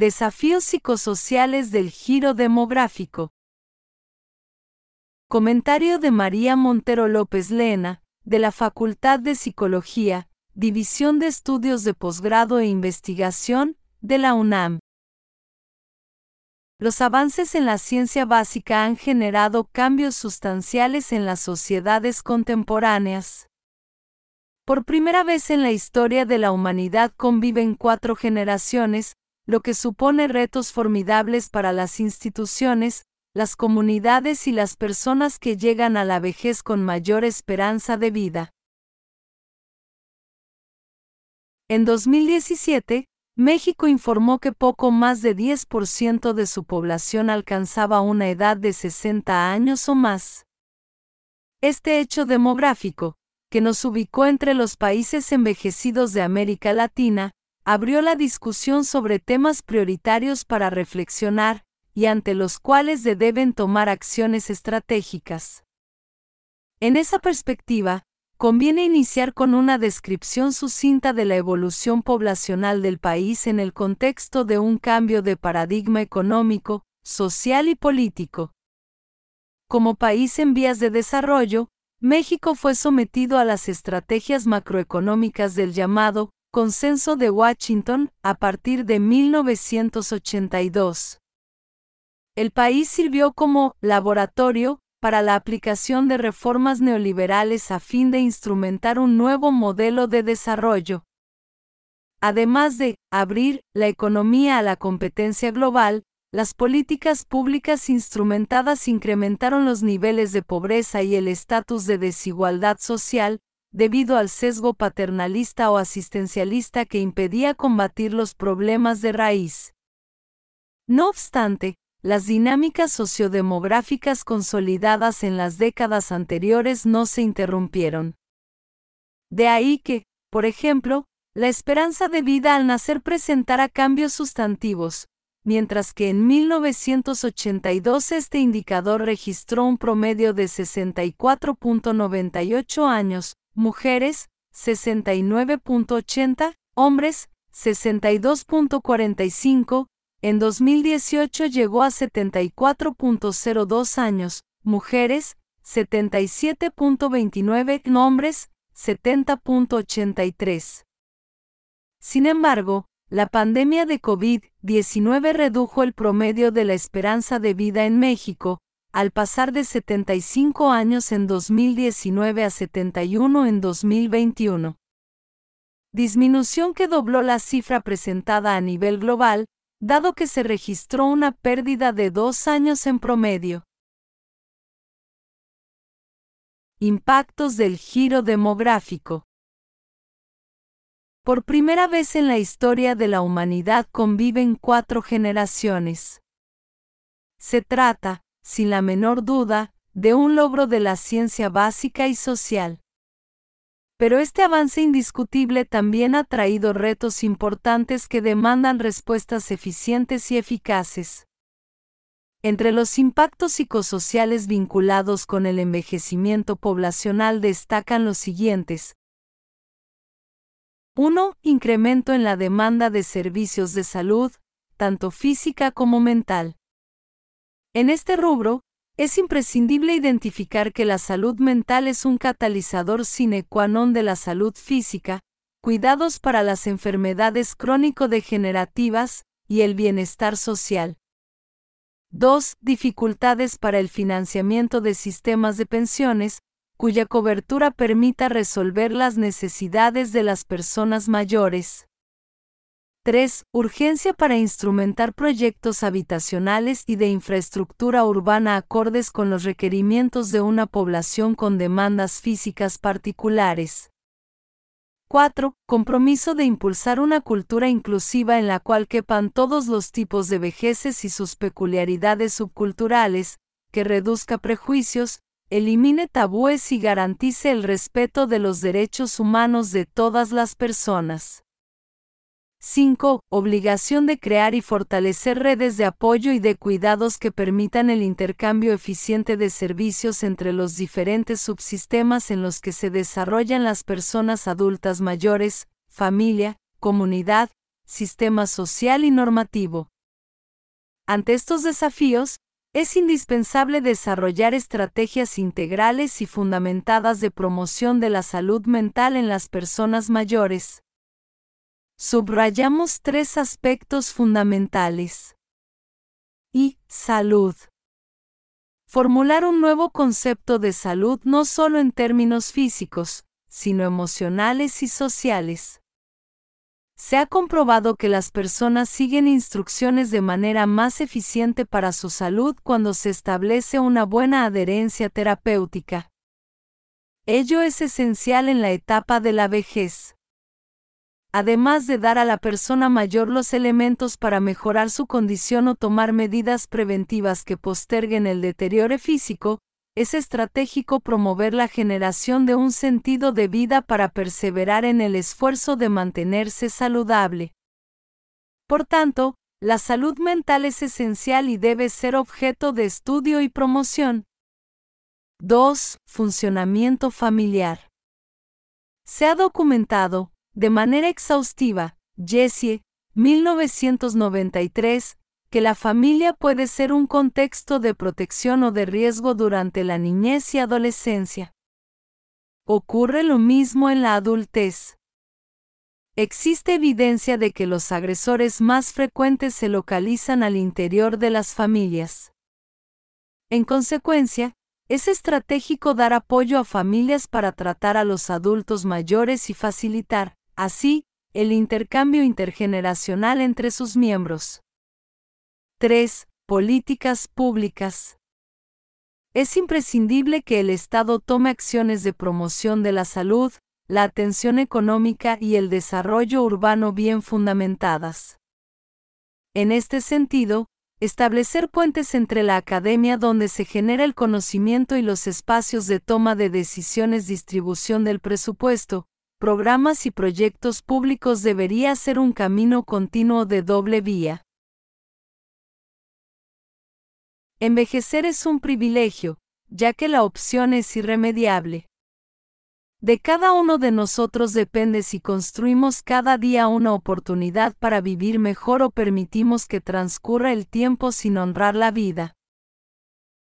Desafíos psicosociales del giro demográfico. Comentario de María Montero López Lena, de la Facultad de Psicología, División de Estudios de Posgrado e Investigación, de la UNAM. Los avances en la ciencia básica han generado cambios sustanciales en las sociedades contemporáneas. Por primera vez en la historia de la humanidad conviven cuatro generaciones, lo que supone retos formidables para las instituciones, las comunidades y las personas que llegan a la vejez con mayor esperanza de vida. En 2017, México informó que poco más de 10% de su población alcanzaba una edad de 60 años o más. Este hecho demográfico, que nos ubicó entre los países envejecidos de América Latina, abrió la discusión sobre temas prioritarios para reflexionar, y ante los cuales se deben tomar acciones estratégicas. En esa perspectiva, conviene iniciar con una descripción sucinta de la evolución poblacional del país en el contexto de un cambio de paradigma económico, social y político. Como país en vías de desarrollo, México fue sometido a las estrategias macroeconómicas del llamado Consenso de Washington a partir de 1982. El país sirvió como laboratorio para la aplicación de reformas neoliberales a fin de instrumentar un nuevo modelo de desarrollo. Además de abrir la economía a la competencia global, las políticas públicas instrumentadas incrementaron los niveles de pobreza y el estatus de desigualdad social, debido al sesgo paternalista o asistencialista que impedía combatir los problemas de raíz. No obstante, las dinámicas sociodemográficas consolidadas en las décadas anteriores no se interrumpieron. De ahí que, por ejemplo, la esperanza de vida al nacer presentara cambios sustantivos, mientras que en 1982 este indicador registró un promedio de 64.98 años, mujeres, 69.80, hombres, 62.45, en 2018 llegó a 74.02 años, mujeres, 77.29, hombres, 70.83. Sin embargo, la pandemia de COVID-19 redujo el promedio de la esperanza de vida en México, al pasar de 75 años en 2019 a 71 en 2021. Disminución que dobló la cifra presentada a nivel global, dado que se registró una pérdida de dos años en promedio. Impactos del giro demográfico. Por primera vez en la historia de la humanidad conviven cuatro generaciones. Se trata, sin la menor duda, de un logro de la ciencia básica y social. Pero este avance indiscutible también ha traído retos importantes que demandan respuestas eficientes y eficaces. Entre los impactos psicosociales vinculados con el envejecimiento poblacional destacan los siguientes. 1. Incremento en la demanda de servicios de salud, tanto física como mental. En este rubro, es imprescindible identificar que la salud mental es un catalizador sine qua non de la salud física, cuidados para las enfermedades crónico-degenerativas y el bienestar social. 2. Dificultades para el financiamiento de sistemas de pensiones, cuya cobertura permita resolver las necesidades de las personas mayores. 3. Urgencia para instrumentar proyectos habitacionales y de infraestructura urbana acordes con los requerimientos de una población con demandas físicas particulares. 4. Compromiso de impulsar una cultura inclusiva en la cual quepan todos los tipos de vejeces y sus peculiaridades subculturales, que reduzca prejuicios, elimine tabúes y garantice el respeto de los derechos humanos de todas las personas. 5. Obligación de crear y fortalecer redes de apoyo y de cuidados que permitan el intercambio eficiente de servicios entre los diferentes subsistemas en los que se desarrollan las personas adultas mayores, familia, comunidad, sistema social y normativo. Ante estos desafíos, es indispensable desarrollar estrategias integrales y fundamentadas de promoción de la salud mental en las personas mayores. Subrayamos tres aspectos fundamentales. Y, salud. Formular un nuevo concepto de salud no solo en términos físicos, sino emocionales y sociales. Se ha comprobado que las personas siguen instrucciones de manera más eficiente para su salud cuando se establece una buena adherencia terapéutica. Ello es esencial en la etapa de la vejez. Además de dar a la persona mayor los elementos para mejorar su condición o tomar medidas preventivas que posterguen el deterioro físico, es estratégico promover la generación de un sentido de vida para perseverar en el esfuerzo de mantenerse saludable. Por tanto, la salud mental es esencial y debe ser objeto de estudio y promoción. 2. Funcionamiento familiar. Se ha documentado, de manera exhaustiva, Jessie, 1993, que la familia puede ser un contexto de protección o de riesgo durante la niñez y adolescencia. Ocurre lo mismo en la adultez. Existe evidencia de que los agresores más frecuentes se localizan al interior de las familias. En consecuencia, es estratégico dar apoyo a familias para tratar a los adultos mayores y facilitar, así, el intercambio intergeneracional entre sus miembros. 3. Políticas públicas. Es imprescindible que el Estado tome acciones de promoción de la salud, la atención económica y el desarrollo urbano bien fundamentadas. En este sentido, establecer puentes entre la academia donde se genera el conocimiento y los espacios de toma de decisiones, distribución del presupuesto, programas y proyectos públicos debería ser un camino continuo de doble vía. Envejecer es un privilegio, ya que la opción es irremediable. De cada uno de nosotros depende si construimos cada día una oportunidad para vivir mejor o permitimos que transcurra el tiempo sin honrar la vida.